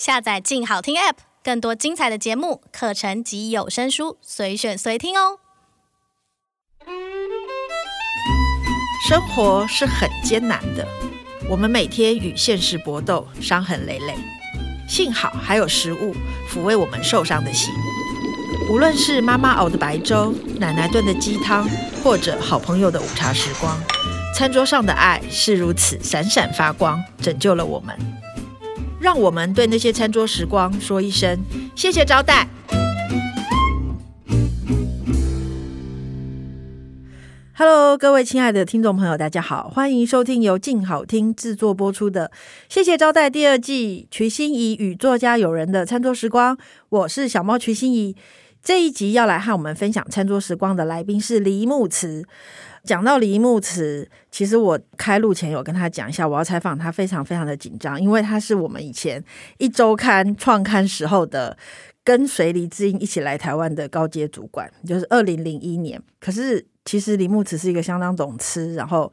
下载“静好听 ”App，更多精彩的节目、课程及有声书，随选随听哦。生活是很艰难的，我们每天与现实搏斗，伤痕累累。幸好还有食物抚慰我们受伤的心。无论是妈妈熬的白粥、奶奶炖的鸡汤，或者好朋友的午茶时光，餐桌上的爱是如此闪闪发光，拯救了我们。让我们对那些餐桌时光说一声谢谢招待。Hello，各位亲爱的听众朋友，大家好，欢迎收听由静好听制作播出的《谢谢招待》第二季，瞿欣怡与作家友人的餐桌时光。我是小猫瞿欣怡。这一集要来和我们分享餐桌时光的来宾是李慕慈。讲到李慕慈，其实我开录前有跟他讲一下，我要采访他，非常非常的紧张，因为他是我们以前一周刊创刊时候的跟随黎智英一起来台湾的高阶主管，就是二零零一年。可是其实李慕慈是一个相当懂吃，然后。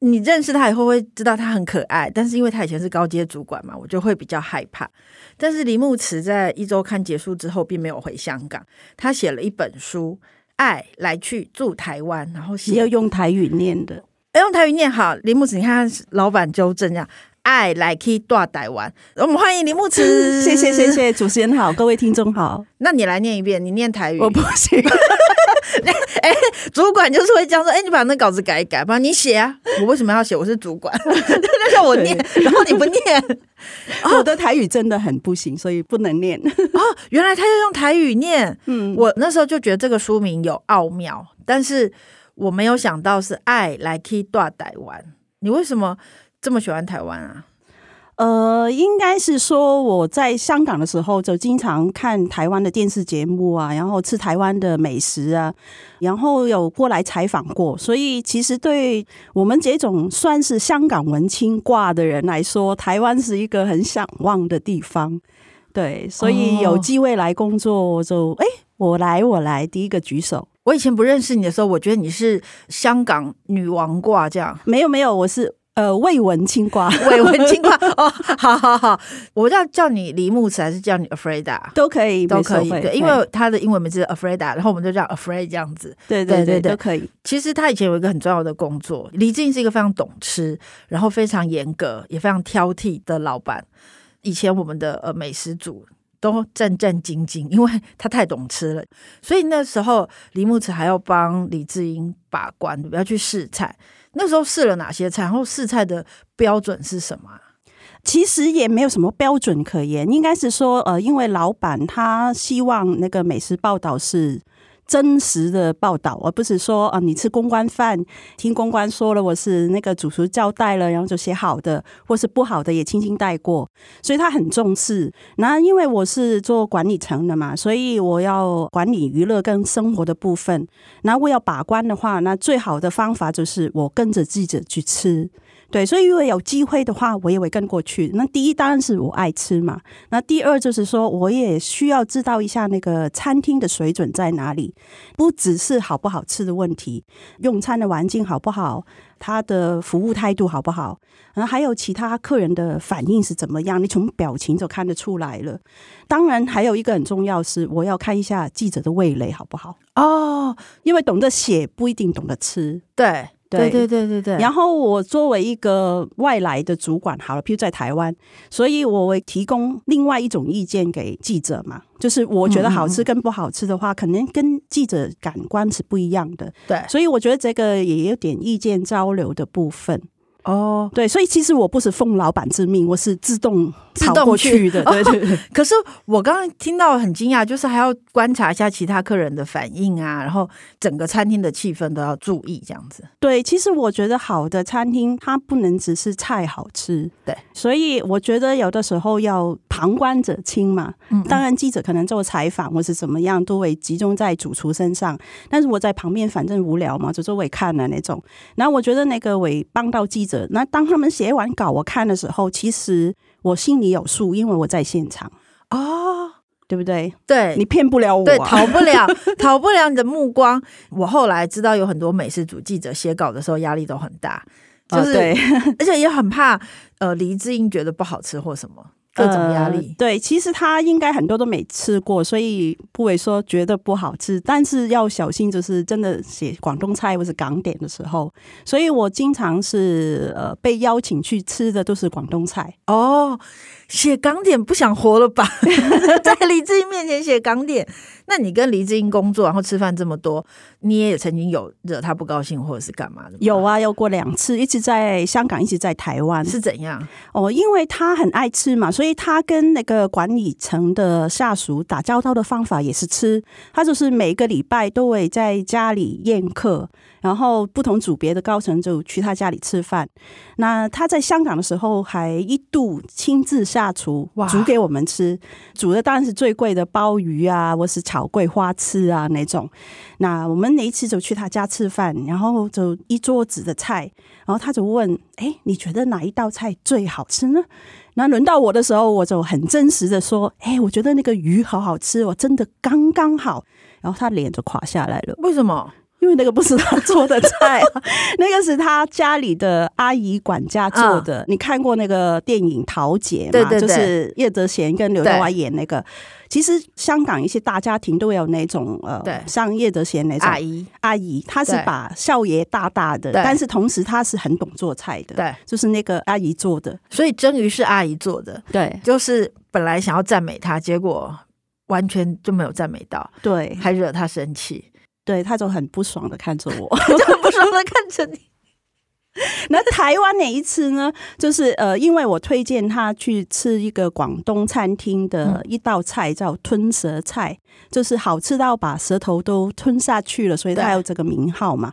你认识他以后会知道他很可爱，但是因为他以前是高阶主管嘛，我就会比较害怕。但是李牧慈在一周刊结束之后，并没有回香港，他写了一本书《爱来去住台湾》，然后写要用台语念的，要用台语念好。李牧慈，你看老板纠正这样，《爱来去住台湾》，我们欢迎林牧慈。谢谢谢谢，主持人好，各位听众好。那你来念一遍，你念台语，我不行。哎，主管就是会这样说，哎，你把那稿子改一改吧，你写啊。我为什么要写？我是主管，那叫我念，然后你不念。我的台语真的很不行，所以不能念。哦，原来他要用台语念。嗯，我那时候就觉得这个书名有奥妙，但是我没有想到是爱来去大台湾。你为什么这么喜欢台湾啊？呃，应该是说我在香港的时候就经常看台湾的电视节目啊，然后吃台湾的美食啊，然后有过来采访过，所以其实对我们这种算是香港文青挂的人来说，台湾是一个很向往的地方。对，所以有机会来工作，我就哎，我来，我来，第一个举手。我以前不认识你的时候，我觉得你是香港女王挂这样，没有没有，我是。呃，未闻青瓜，未闻青瓜哦，好好好，我要叫你李木慈还是叫你 Afraida？都可以，都可以，对，因为他的英文名字是 Afraida，然后我们就叫 Afraid 这样子，对对对对，都可以。其实他以前有一个很重要的工作，黎智英是一个非常懂吃，然后非常严格，也非常挑剔的老板。以前我们的呃美食组都战战兢兢，因为他太懂吃了，所以那时候李木慈还要帮李志英把关，不要去试菜。那时候试了哪些菜？然后试菜的标准是什么？其实也没有什么标准可言，应该是说，呃，因为老板他希望那个美食报道是。真实的报道，而不是说啊，你吃公关饭，听公关说了，我是那个主厨交代了，然后就写好的，或是不好的也轻轻带过，所以他很重视。那因为我是做管理层的嘛，所以我要管理娱乐跟生活的部分。那我要把关的话，那最好的方法就是我跟着记者去吃。对，所以如果有机会的话，我也会跟过去。那第一当然是我爱吃嘛。那第二就是说，我也需要知道一下那个餐厅的水准在哪里，不只是好不好吃的问题，用餐的环境好不好，他的服务态度好不好，然后还有其他客人的反应是怎么样，你从表情就看得出来了。当然还有一个很重要是，我要看一下记者的味蕾好不好哦，因为懂得写不一定懂得吃，对。对对对对对，然后我作为一个外来的主管，好了，譬如在台湾，所以我会提供另外一种意见给记者嘛，就是我觉得好吃跟不好吃的话，可能跟记者感官是不一样的。对，所以我觉得这个也有点意见交流的部分。哦，对，所以其实我不是奉老板之命，我是自动跑过去的。对对对。哦，可是我刚刚听到很惊讶，就是还要观察一下其他客人的反应啊，然后整个餐厅的气氛都要注意这样子。对，其实我觉得好的餐厅它不能只是菜好吃，对，所以我觉得有的时候要旁观者清嘛。嗯，当然记者可能做采访或是怎么样，都会集中在主厨身上，但是我在旁边反正无聊嘛，就周围看了那种。然后我觉得那个我帮到记者。那当他们写完稿我看的时候，其实我心里有数，因为我在现场哦，对不对？对，你骗不了我，对，逃不了，逃不了你的目光。我后来知道有很多美食组记者写稿的时候压力都很大，就是、哦、对，而且也很怕呃黎智英觉得不好吃或什么。各种压力、呃。对，其实他应该很多都没吃过，所以不会说觉得不好吃，但是要小心，就是真的写广东菜或是港点的时候，所以我经常是呃被邀请去吃的都是广东菜哦。写港点不想活了吧？在李志英面前写港点，那你跟黎智英工作，然后吃饭这么多，你也曾经有惹他不高兴或者是干嘛的？有啊，有过两次，一直在香港，一直在台湾，是怎样？哦，因为他很爱吃嘛，所以他跟那个管理层的下属打交道的方法也是吃。他就是每个礼拜都会在家里宴客。然后不同组别的高层就去他家里吃饭。那他在香港的时候还一度亲自下厨煮给我们吃，煮的当然是最贵的鲍鱼啊，或是炒桂花翅啊那种。那我们那一次就去他家吃饭，然后就一桌子的菜，然后他就问：“哎，你觉得哪一道菜最好吃呢？”那轮到我的时候，我就很真实的说：“哎，我觉得那个鱼好好吃我，真的刚刚好。”然后他脸就垮下来了。为什么？因为那个不是他做的菜，啊，那个是他家里的阿姨管家做的。嗯、你看过那个电影《桃姐》吗？对对对，就是叶德娴跟刘德华演那个。其实香港一些大家庭都有那种呃，像叶德娴那种阿姨，阿姨她是把少爷大大的，但是同时她是很懂做菜的，对，就是那个阿姨做的。所以蒸鱼是阿姨做的，对，就是本来想要赞美她，结果完全就没有赞美到，对，还惹她生气。对，他就很不爽的看着我，就很不爽的看着你。那台湾哪一次呢？就是呃，因为我推荐他去吃一个广东餐厅的一道菜，叫吞舌菜，就是好吃到把舌头都吞下去了，所以他有这个名号嘛。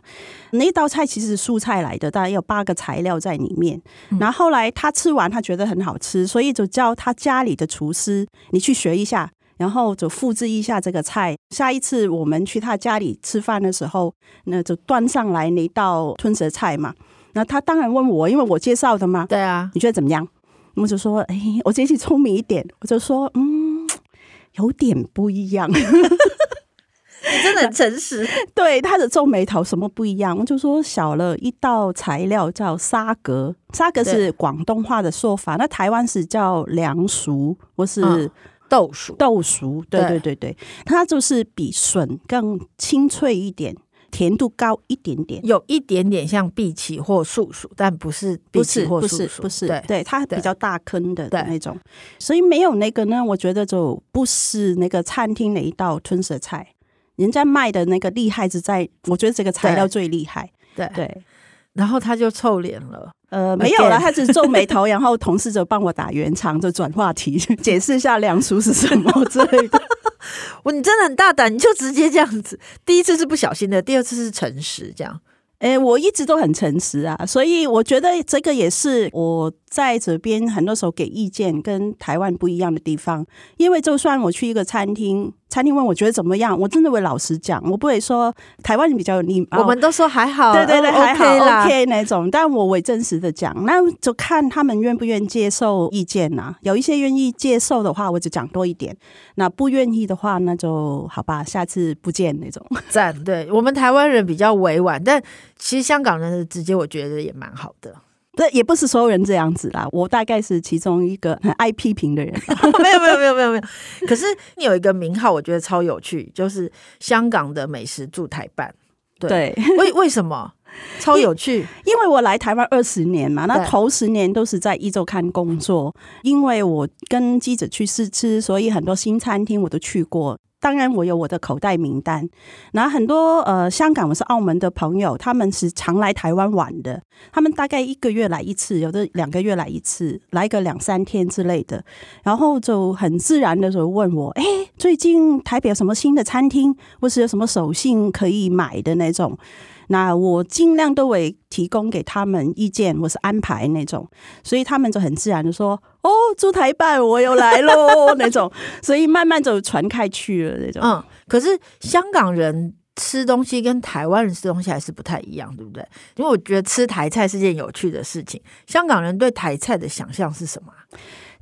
那一道菜其实是素菜来的，大概有八个材料在里面。然后后来他吃完，他觉得很好吃，所以就叫他家里的厨师，你去学一下。然后就复制一下这个菜，下一次我们去他家里吃饭的时候，那就端上来那道吞舌菜嘛。那他当然问我，因为我介绍的嘛。对啊，你觉得怎么样？我就说，哎，我这次聪明一点，我就说，嗯，有点不一样。你真的很诚实。对，他的皱眉头，什么不一样？我就说少了一道材料叫沙格，沙格是广东话的说法，那台湾是叫凉薯，或是。嗯豆薯，豆薯，对。对对对，它就是比笋更清脆一点，甜度高一点点，有一点点像碧琪或树薯，但不是碧琪或树薯，不是，对对，它比较大坑的那种，所以没有那个呢，我觉得就不是那个餐厅的一道吞舌菜，人家卖的那个厉害是在，我觉得这个材料最厉害，对。对，然后他就臭脸了。呃，没有了，他只是皱眉头，然后同事就帮我打圆场，就转话题，解释一下梁叔是什么之类的。我你真的很大胆，你就直接这样子。第一次是不小心的，第二次是诚实，这样。哎，我一直都很诚实啊，所以我觉得这个也是我在这边很多时候给意见跟台湾不一样的地方，因为就算我去一个餐厅。餐厅问我觉得怎么样，我真的会老实讲，我不会说台湾人比较有礼貌，我们都说还好，对对对，还好 OK，OK 那种，但我会真实的讲，那就看他们愿不愿意接受意见呐、啊。有一些愿意接受的话，我就讲多一点；那不愿意的话，那就好吧，下次不见那种。赞，对我们台湾人比较委婉，但其实香港人的直接，我觉得也蛮好的。这也不是所有人这样子啦，我大概是其中一个很 爱批评的人。没有没有没有没有没有。可是你有一个名号，我觉得超有趣，就是香港的美食驻台办。对，为为什么超有趣？因为我来台湾二十年嘛，那头十年都是在壹周刊工作，因为我跟记者去试吃，所以很多新餐厅我都去过。当然，我有我的口袋名单。然后很多呃，香港或是澳门的朋友，他们是常来台湾玩的。他们大概一个月来一次，有的两个月来一次，来个两三天之类的。然后就很自然的就问我：“哎，最近台北有什么新的餐厅，或是有什么手信可以买的那种？”那我尽量都会提供给他们意见，或是安排那种，所以他们就很自然的说：“哦，驻台办我又来喽。”那种，所以慢慢就传开去了那种。嗯，可是香港人吃东西跟台湾人吃东西还是不太一样，对不对？因为我觉得吃台菜是件有趣的事情。香港人对台菜的想象是什么？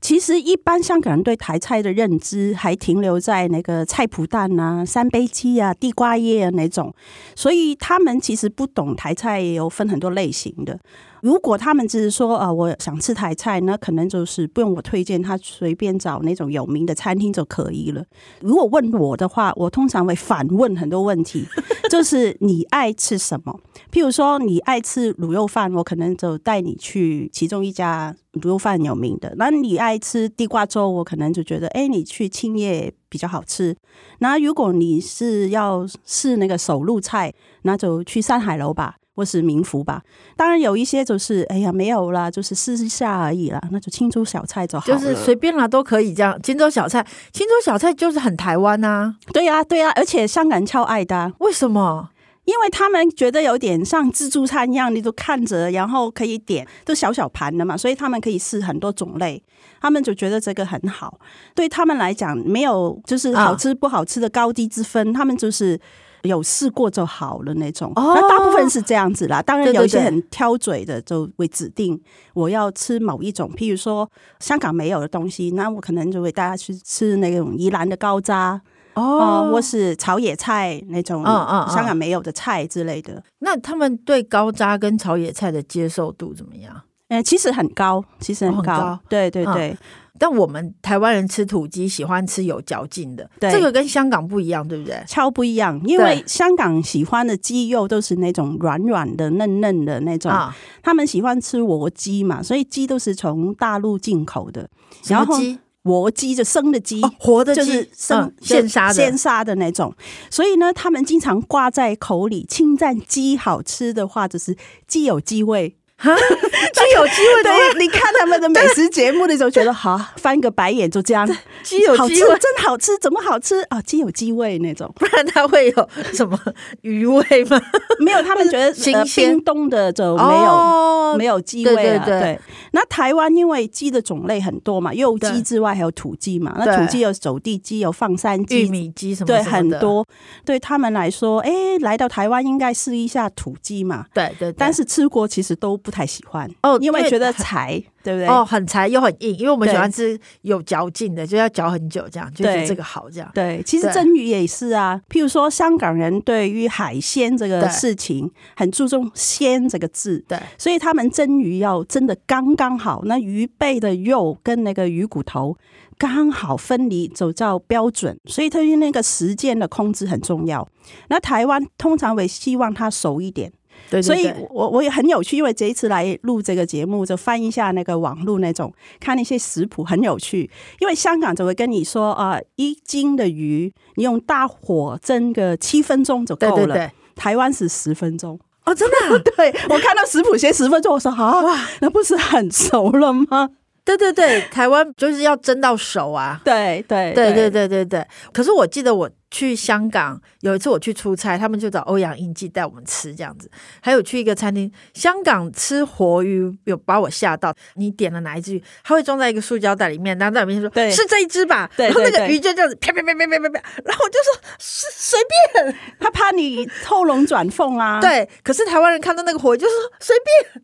其实，一般香港人对台菜的认知还停留在那个菜脯蛋啊、三杯鸡啊、地瓜叶啊那种，所以他们其实不懂台菜也有分很多类型的。如果他们只是说啊、呃，我想吃台菜，那可能就是不用我推荐，他随便找那种有名的餐厅就可以了。如果问我的话，我通常会反问很多问题，就是你爱吃什么？譬如说你爱吃卤肉饭，我可能就带你去其中一家卤肉饭有名的。那你爱吃地瓜粥，我可能就觉得，哎，你去青叶比较好吃。那如果你是要试那个手路菜，那就去山海楼吧。或是民福吧，当然有一些就是哎呀没有啦，就是试一下而已啦，那就清粥小菜就好了，就是随便啦都可以这样。清粥小菜，清粥小菜就是很台湾呐、啊，对呀、啊、对呀、啊，而且香港人超爱的，为什么？因为他们觉得有点像自助餐一样，你都看着，然后可以点，都小小盘的嘛，所以他们可以试很多种类，他们就觉得这个很好。对他们来讲，没有就是好吃不好吃的高低之分，啊、他们就是。有试过就好了那种，那大部分是这样子啦。当然有一些很挑嘴的，就会指定我要吃某一种，譬如说香港没有的东西，那我可能就会带他去吃那种宜兰的高渣哦，或是炒野菜那种，香港没有的菜之类的。那他们对高渣跟炒野菜的接受度怎么样？哎，其实很高，其实很高，对对对。但我们台湾人吃土鸡喜欢吃有嚼劲的，对，这个跟香港不一样，对不对？超不一样，因为香港喜欢的鸡肉都是那种软软的、嫩嫩的那种，啊、他们喜欢吃活鸡嘛，所以鸡都是从大陆进口的。然后活鸡就生的鸡，哦、活的鸡就是生现杀的现杀的那种，所以呢，他们经常挂在口里称赞鸡好吃的话，就是鸡有鸡味。哈，鸡 有鸡味，对，你看他们的美食节目的时候，觉得好，翻个白眼就这样。鸡有鸡味，真好吃，怎么好吃啊？鸡有鸡味那种，不然它会有什么鱼味吗？没有，他们觉得 新鲜。冰冻的就没有没有鸡味了。对，那台湾因为鸡的种类很多嘛，肉鸡之外还有土鸡嘛。那土鸡有走地鸡，有放山鸡、玉米鸡什么，对，很多。对他们来说，哎，来到台湾应该试一下土鸡嘛。对对，但是吃过其实都不太喜欢哦，因为觉得柴，对不对？哦，很柴又很硬，因为我们喜欢吃有嚼劲的，就要嚼很久，这样就是这个好，这样。对，其实蒸鱼也是啊。譬如说，香港人对于海鲜这个事情很注重“鲜”这个字，对，所以他们蒸鱼要蒸的刚刚好，那鱼背的肉跟那个鱼骨头刚好分离，走到标准。所以，对于那个时间的控制很重要。那台湾通常会希望它熟一点。对对对，所以我我也很有趣，因为这一次来录这个节目，就翻一下那个网络那种，看那些食谱很有趣。因为香港就会跟你说啊、呃，一斤的鱼你用大火蒸个七分钟就够了。对对对，台湾是十分钟哦，真的、啊？对，我看到食谱写十分钟，我说啊，哇，那不是很熟了吗？对对对，台湾就是要蒸到熟啊！对对对对对对对。可是我记得我去香港有一次我去出差，他们就找欧阳应记带我们吃这样子。还有去一个餐厅，香港吃活鱼有把我吓到。你点了哪一只鱼？他会装在一个塑胶袋里面，然后在里面说：“对，是这一只吧？”然后那个鱼就这样子啪啪啪啪啪啪啪，然后我就说：“是随便。”他怕你偷龙转凤啊。对，可是台湾人看到那个活鱼就说：“随便。”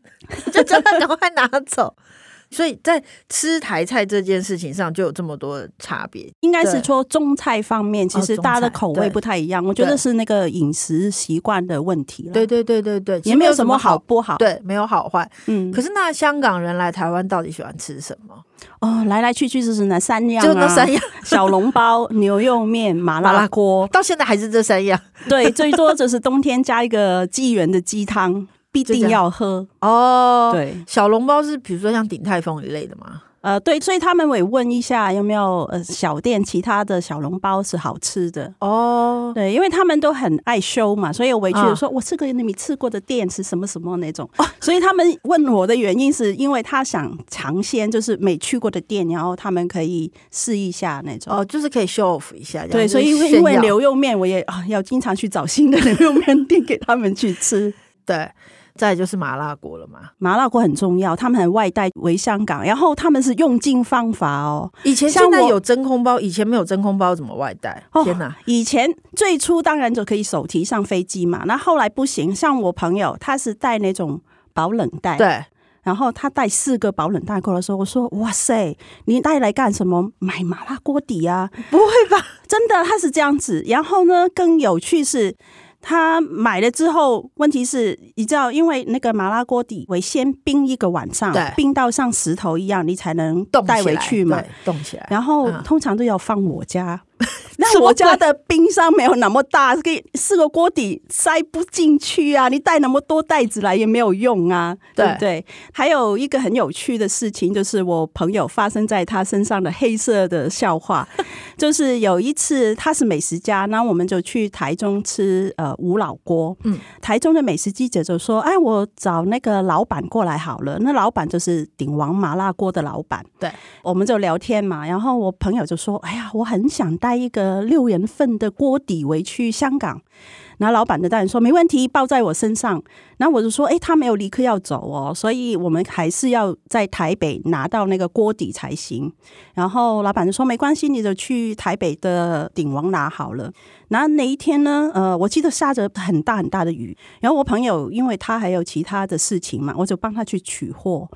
就叫他赶快拿走。所以在吃台菜这件事情上就有这么多差别，应该是说中菜方面，其实大家的口味不太一样。我觉得是那个饮食习惯的问题。对对对对对，也没有什么好不好，对，没有好坏。嗯，可是那香港人来台湾到底喜欢吃什么？哦，来来去去就是那三样，就那三样：小笼包、牛肉面、麻辣锅。到现在还是这三样。对，最多就是冬天加一个纪元的鸡汤。必定要喝。哦，对，小笼包是比如说像鼎泰丰一类的吗？呃，对，所以他们会问一下有没有呃小店其他的小笼包是好吃的。哦，对，因为他们都很爱修嘛，所以我回去说，我这个你没吃过的店是什么什么那种，哦，所以他们问我的原因是因为他想尝鲜，就是没去过的店，然后他们可以试一下那种，哦，就是可以 show off 一下，对，所以因为因为牛肉面，我也啊要经常去找新的 牛肉面店给他们去吃，对。再就是麻辣锅了嘛，麻辣锅很重要，他们还外带回香港，然后他们是用尽方法哦。以前现在有真空包，以前没有真空包怎么外带？天哪！以前最初当然就可以手提上飞机嘛，那后来不行。像我朋友他是带那种保冷袋，对，然后他带四个保冷袋过来的时候，我说哇塞，你带来干什么？买麻辣锅底啊？不会吧？真的他是这样子。然后呢，更有趣是。他买了之后，问题是，你知道，因为那个麻辣锅底会先冰一个晚上，冰到像石头一样，你才能带回去嘛，冻起来。然后通常都要放我家。那我家的冰箱没有那么大，给四个锅底塞不进去啊！你带那么多袋子来也没有用啊，对不对？还有一个很有趣的事情，就是我朋友发生在他身上的黑色的笑话，就是有一次他是美食家，然后我们就去台中吃呃吴老锅，嗯，台中的美食记者就说：“哎，我找那个老板过来好了。”那老板就是鼎王麻辣锅的老板，对，我们就聊天嘛。然后我朋友就说：“哎呀，我很想带开一个。”，六人份的锅底回去香港，然后老板的当然说没问题，包在我身上。然后我就说，哎，他没有立刻要走哦，所以我们还是要在台北拿到那个锅底才行。然后老板就说没关系，你就去台北的鼎王拿好了。然后那一天呢，呃，我记得下着很大很大的雨。然后我朋友因为他还有其他的事情嘛，我就帮他去取货。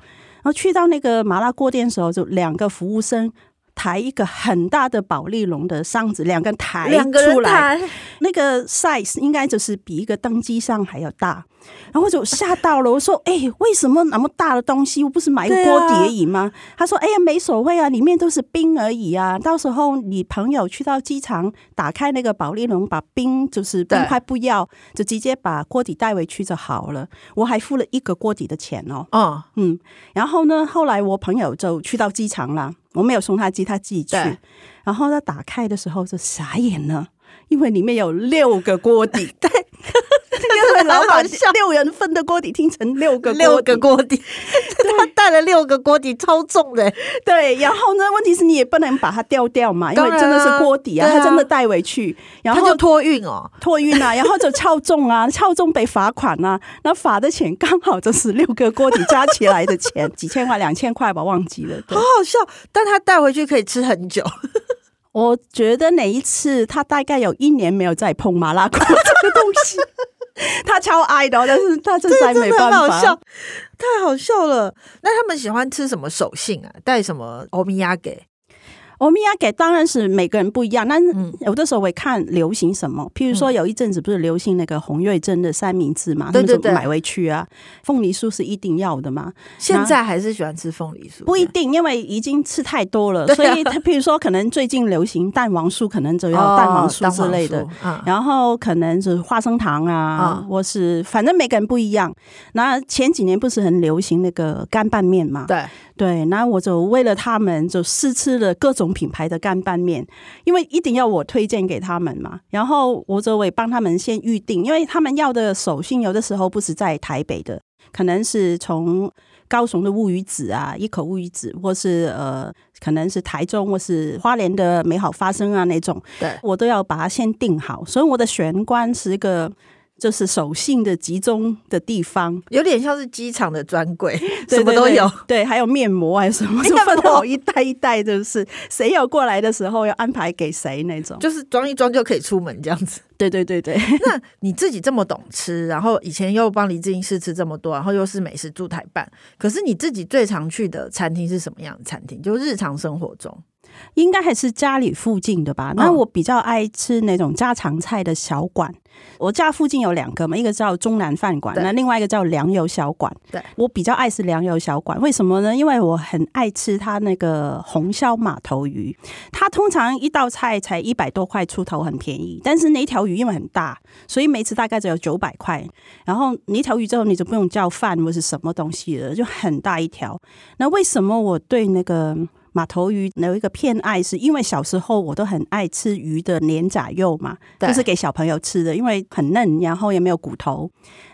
然后去到那个麻辣锅店的时候，就两个服务生。抬一个很大的保利龙的箱子，两个抬出来，那个 size 应该就是比一个登机箱还要大，然后我就吓到了。我说：“哎、欸，为什么那么大的东西？我不是买一个锅底而已吗？”他说：“哎呀，没所谓啊，里面都是冰而已啊。到时候你朋友去到机场，打开那个保利龙，把冰就是冰块不要，就直接把锅底带回去就好了。我还付了一个锅底的钱哦。哦，嗯，然后呢，后来我朋友就去到机场了。”我没有送他寄，他自己去。然后他打开的时候就傻眼了，因为里面有六个锅底。对，因为老板六人份的锅底听成六个六个锅底，他带了六个锅底，超重的。对，然后呢，问题是你也不能把它丢掉嘛，因为真的是锅底啊，他真的带回去，然后就托运哦，托运啊，然后就超重啊，超重被罚款啊，那罚的钱刚好就是六个锅底加起来的钱，几千块、两千块吧，忘记了。好好笑，但他带回去可以吃很久。我觉得哪一次他大概有一年没有再碰麻辣锅这个东西，他超 爱的，但是他实在没办法，太好笑了。那他们喜欢吃什么手信啊？带什么欧米亚给？欧米亚给当然是每个人不一样，但是有的时候会看流行什么。譬如说有一阵子不是流行那个洪瑞珍的三明治嘛，对对对，买回去啊。凤梨酥是一定要的嘛。现在还是喜欢吃凤梨酥？不一定，因为已经吃太多了，所以他譬如说可能最近流行蛋黄酥，可能就要蛋黄酥之类的。然后可能是花生糖啊，或是反正每个人不一样。那前几年不是很流行那个干拌面嘛？对。对，那我就为了他们就试吃了各种品牌的干拌面，因为一定要我推荐给他们嘛。然后我就会帮他们先预定，因为他们要的手信有的时候不是在台北的，可能是从高雄的乌鱼子啊，一口乌鱼子，或是呃，可能是台中或是花莲的美好发生啊那种，对，我都要把它先定好。所以我的玄关是一个。就是手信的集中的地方，有点像是机场的专柜，什么都有。对，还有面膜啊什么，就分 好一袋一袋，就是谁有过来的时候要安排给谁那种，就是装一装就可以出门这样子。对对对对。那你自己这么懂吃，然后以前又帮黎志英试吃这么多，然后又是美食驻台办，可是你自己最常去的餐厅是什么样的餐厅？就日常生活中。应该还是家里附近的吧。那我比较爱吃那种家常菜的小馆。我家附近有两个嘛，一个叫中南饭馆，那另外一个叫粮油小馆。对，我比较爱吃粮油小馆，为什么呢？因为我很爱吃它那个红烧马头鱼。它通常一道菜才一百多块出头，很便宜。但是那一条鱼因为很大，所以每次大概只有九百块。然后那一条鱼之后，你就不用叫饭或是什么东西了，就很大一条。那为什么我对那个？马头鱼有一个偏爱，是因为小时候我都很爱吃鱼的粘仔肉嘛，就是给小朋友吃的，因为很嫩，然后也没有骨头。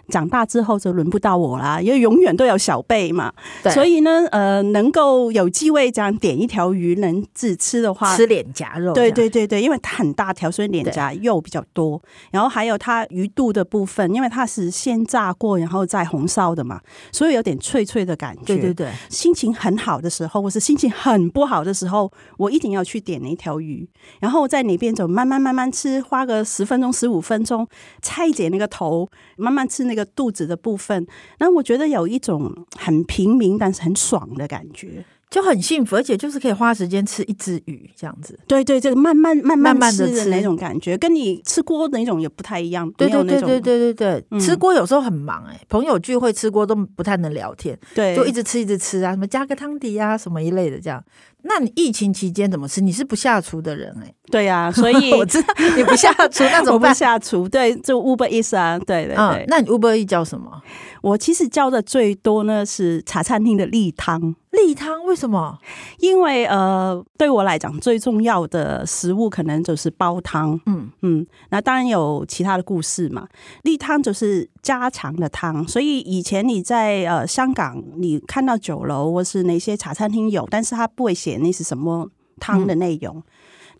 长大之后就轮不到我啦，因为永远都有小辈嘛。对，所以呢，呃，能够有机会这样点一条鱼能自吃的话，吃脸颊肉。对对对对，因为它很大条，所以脸颊肉比较多。然后还有它鱼肚的部分，因为它是先炸过，然后再红烧的嘛，所以有点脆脆的感觉。对对对，心情很好的时候，或是心情很不好的时候，我一定要去点那条鱼，然后在那边走，慢慢慢慢吃，花个十分钟、十五分钟，拆解那个头，慢慢吃那个。肚子的部分，那我觉得有一种很平民但是很爽的感觉。就很幸福，而且就是可以花时间吃一只鱼这样子。对对，这个慢慢慢慢慢的吃那种感觉，跟你吃锅的那种也不太一样。对对对对对对对，嗯、吃锅有时候很忙哎、欸，朋友聚会吃锅都不太能聊天，对，就一直吃一直吃啊，什么加个汤底啊，什么一类的这样。那你疫情期间怎么吃？你是不下厨的人哎、欸。对呀、啊，所以我知道你不下厨，那怎么办？不下厨，对，就 Uber Eats 啊，对对对。嗯、那你 Uber Eats 叫什么？我其实叫的最多呢是茶餐厅的例汤。例汤为什么？因为呃，对我来讲最重要的食物可能就是煲汤。嗯嗯，那当然有其他的故事嘛。例汤就是家常的汤，所以以前你在呃香港，你看到酒楼或是那些茶餐厅有，但是他不会写那是什么汤的内容。嗯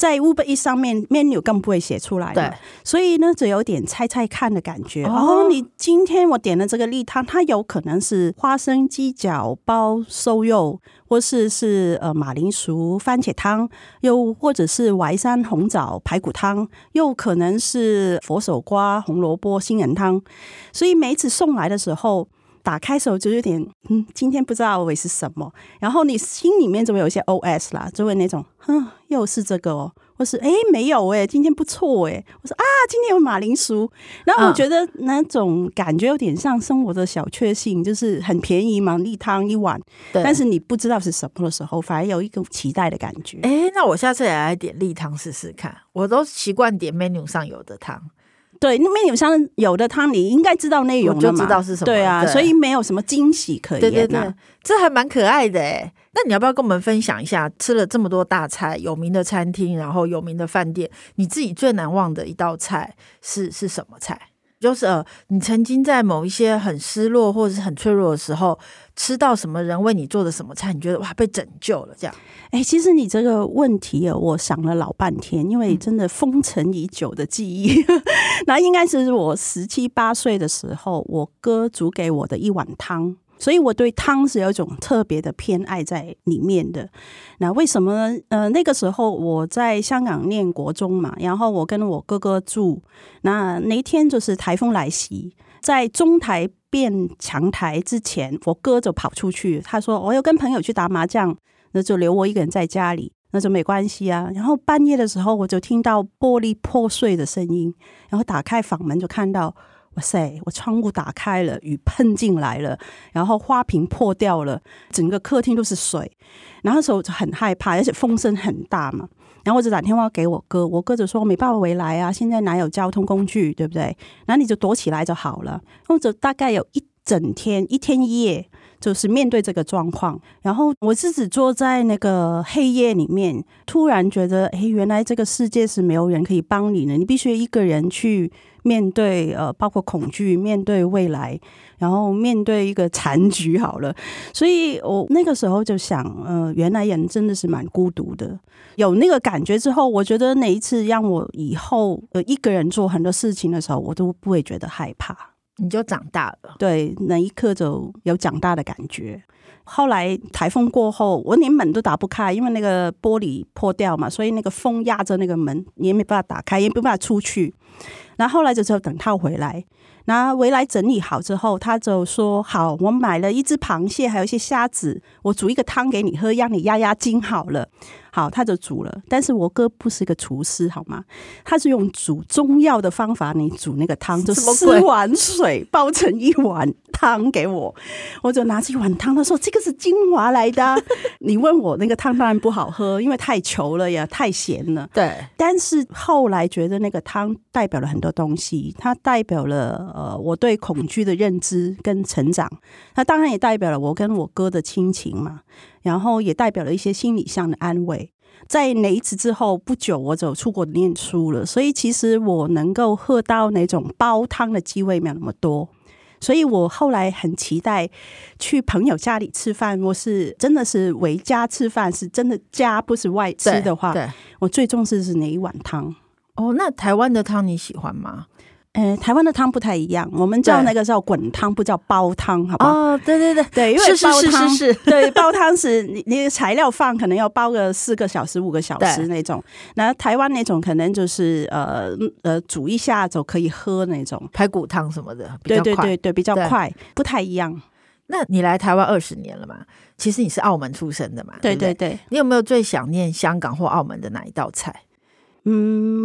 在 Uber Eats 上面 menu 更不会写出来，对，所以呢，就有点猜猜看的感觉。哦、你今天我点的这个例汤，它有可能是花生鸡脚包瘦肉，或是是呃马铃薯番茄汤，又或者是淮山红枣排骨汤，又可能是佛手瓜红萝卜杏仁汤。所以每一次送来的时候，打开的时候就有点嗯，今天不知道会是什么，然后你心里面就会有一些 OS 啦，就会那种哼。又是这个哦，或是哎没有哎，今天不错哎，我说啊，今天有马铃薯，然后我觉得那种感觉有点像生活的小确幸，就是很便宜嘛，例汤一碗，但是你不知道是什么的时候，反而有一个期待的感觉。哎，那我下次也来点例汤试试看，我都习惯点 menu 上有的汤。对，那 menu 上有的汤，你应该知道内容了嘛，就知道是什么。对啊，对，所以没有什么惊喜可言。对对对，这还蛮可爱的诶。那你要不要跟我们分享一下，吃了这么多大菜，有名的餐厅，然后有名的饭店，你自己最难忘的一道菜是是什么菜？就是呃，你曾经在某一些很失落或者是很脆弱的时候，吃到什么人为你做的什么菜，你觉得哇被拯救了这样？哎，其实你这个问题啊，我想了老半天，因为真的封尘已久的记忆，那、嗯、应该是我十七八岁的时候，我哥煮给我的一碗汤。所以我对汤是有一种特别的偏爱在里面的。那为什么呢？呃，那个时候我在香港念国中嘛，然后我跟我哥哥住。那那天就是台风来袭，在中台变强台之前，我哥就跑出去，他说我要跟朋友去打麻将，那就留我一个人在家里，那就没关系啊。然后半夜的时候，我就听到玻璃破碎的声音，然后打开房门就看到。哇塞！我窗户打开了，雨喷进来了，然后花瓶破掉了，整个客厅都是水。然后那时候就很害怕，而且风声很大嘛。然后我就打电话给我哥，我哥就说没办法回来啊，现在哪有交通工具，对不对？然后你就躲起来就好了。后者大概有一整天，一天一夜。就是面对这个状况，然后我自己坐在那个黑夜里面，突然觉得，哎，原来这个世界是没有人可以帮你的，你必须一个人去面对，呃，包括恐惧，面对未来，然后面对一个残局。好了，所以我那个时候就想，呃，原来人真的是蛮孤独的。有那个感觉之后，我觉得哪一次让我以后呃一个人做很多事情的时候，我都不会觉得害怕。你就长大了，对，那一刻就有长大的感觉。后来台风过后，我连门都打不开，因为那个玻璃破掉嘛，所以那个风压着那个门，你也没办法打开，也没办法出去。然后后来就只有等他回来，然后回来整理好之后，他就说：“好，我买了一只螃蟹，还有一些虾子，我煮一个汤给你喝，让你压压惊。”好了。好，他就煮了。但是我哥不是一个厨师，好吗？他是用煮中药的方法，你煮那个汤，就四碗水煲成一碗汤给我。我就拿起一碗汤，他说：“这个是精华来的。”你问我那个汤当然不好喝，因为太稠了呀，太咸了。对。但是后来觉得那个汤代表了很多东西，它代表了呃我对恐惧的认知跟成长。那当然也代表了我跟我哥的亲情嘛。然后也代表了一些心理上的安慰。在那一次之后不久，我就出国念书了，所以其实我能够喝到那种煲汤的机会没有那么多。所以我后来很期待去朋友家里吃饭，我是真的是回家吃饭，是真的家不是外吃的话，对，对我最重视是哪一碗汤？哦，那台湾的汤你喜欢吗？呃，台湾的汤不太一样，我们叫那个叫滚汤，不叫煲汤，好不好？哦，对对对对，因为煲汤是是是是是对煲汤是你你材料放可能要煲个四个小时五个小时那种，那台湾那种可能就是呃呃煮一下就可以喝那种排骨汤什么的，对对对对，比较快，不太一样。那你来台湾二十年了嘛？其实你是澳门出生的嘛？对对对，对，你有没有最想念香港或澳门的哪一道菜？嗯，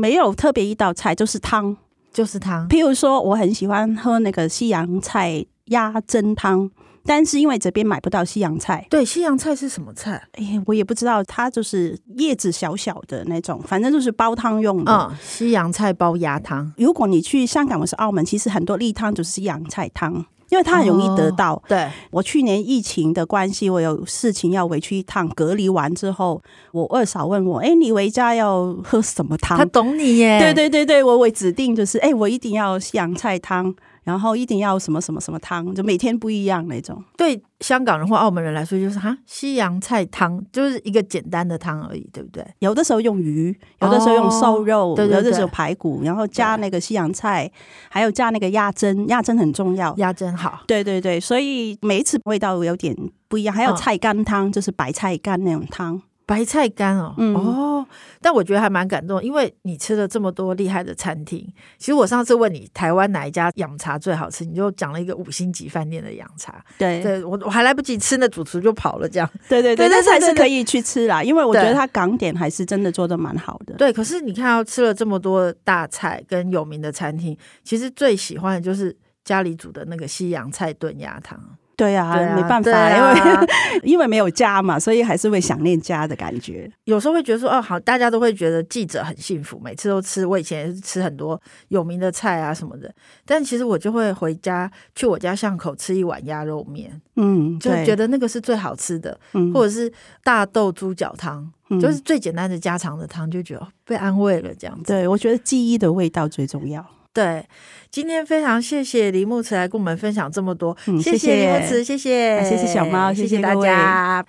没有特别一道菜，就是汤，就是汤。譬如说，我很喜欢喝那个西洋菜鸭胗汤，但是因为这边买不到西洋菜。对，西洋菜是什么菜？哎，我也不知道，它就是叶子小小的那种，反正就是煲汤用的。嗯，西洋菜煲鸭汤。如果你去香港或是澳门，其实很多例汤就是西洋菜汤。因为他很容易得到。哦、对，我去年疫情的关系，我有事情要回去一趟，隔离完之后，我二嫂问我：“哎，你回家要喝什么汤？”他懂你耶。对对对对，我我指定就是：“哎，我一定要西洋菜汤。”然后一定要什么什么什么汤，就每天不一样那种。对香港人或澳门人来说，就是哈西洋菜汤就是一个简单的汤而已，对不对？有的时候用鱼，有的时候用瘦肉，对对对，有的时候排骨，然后加那个西洋菜，还有加那个鸭胗，鸭胗很重要，鸭胗好。对对对，所以每一次味道有点不一样。还有菜干汤，就是白菜干那种汤。白菜干哦，嗯、哦，但我觉得还蛮感动，因为你吃了这么多厉害的餐厅。其实我上次问你台湾哪一家养茶最好吃，你就讲了一个五星级饭店的养茶。对，对我我还来不及吃，那主厨就跑了，这样。对对对，但是还是可以去吃啦，因为我觉得他港点还是真的做的蛮好的。对，可是你看到吃了这么多大菜跟有名的餐厅，其实最喜欢的就是家里煮的那个西洋菜炖鸭汤。对啊，对啊没办法，啊、因为 因为没有家嘛，所以还是会想念家的感觉。有时候会觉得说，哦，好，大家都会觉得记者很幸福，每次都吃。我以前也是吃很多有名的菜啊什么的，但其实我就会回家去我家巷口吃一碗鸭肉面，嗯，就觉得那个是最好吃的，嗯、或者是大豆猪脚汤，嗯、就是最简单的家常的汤，就觉得被安慰了这样子。对，我觉得记忆的味道最重要。对，今天非常谢谢李木慈来跟我们分享这么多，嗯、谢谢李慕慈，谢谢，谢谢小猫，谢谢大家，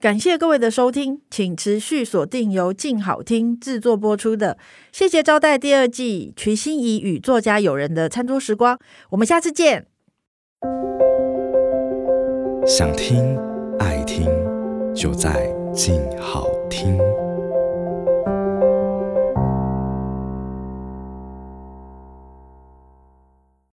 感谢各位的收听，请持续锁定由静好听制作播出的《谢谢招待》第二季，瞿欣怡与作家友人的餐桌时光，我们下次见。想听爱听，就在静好听。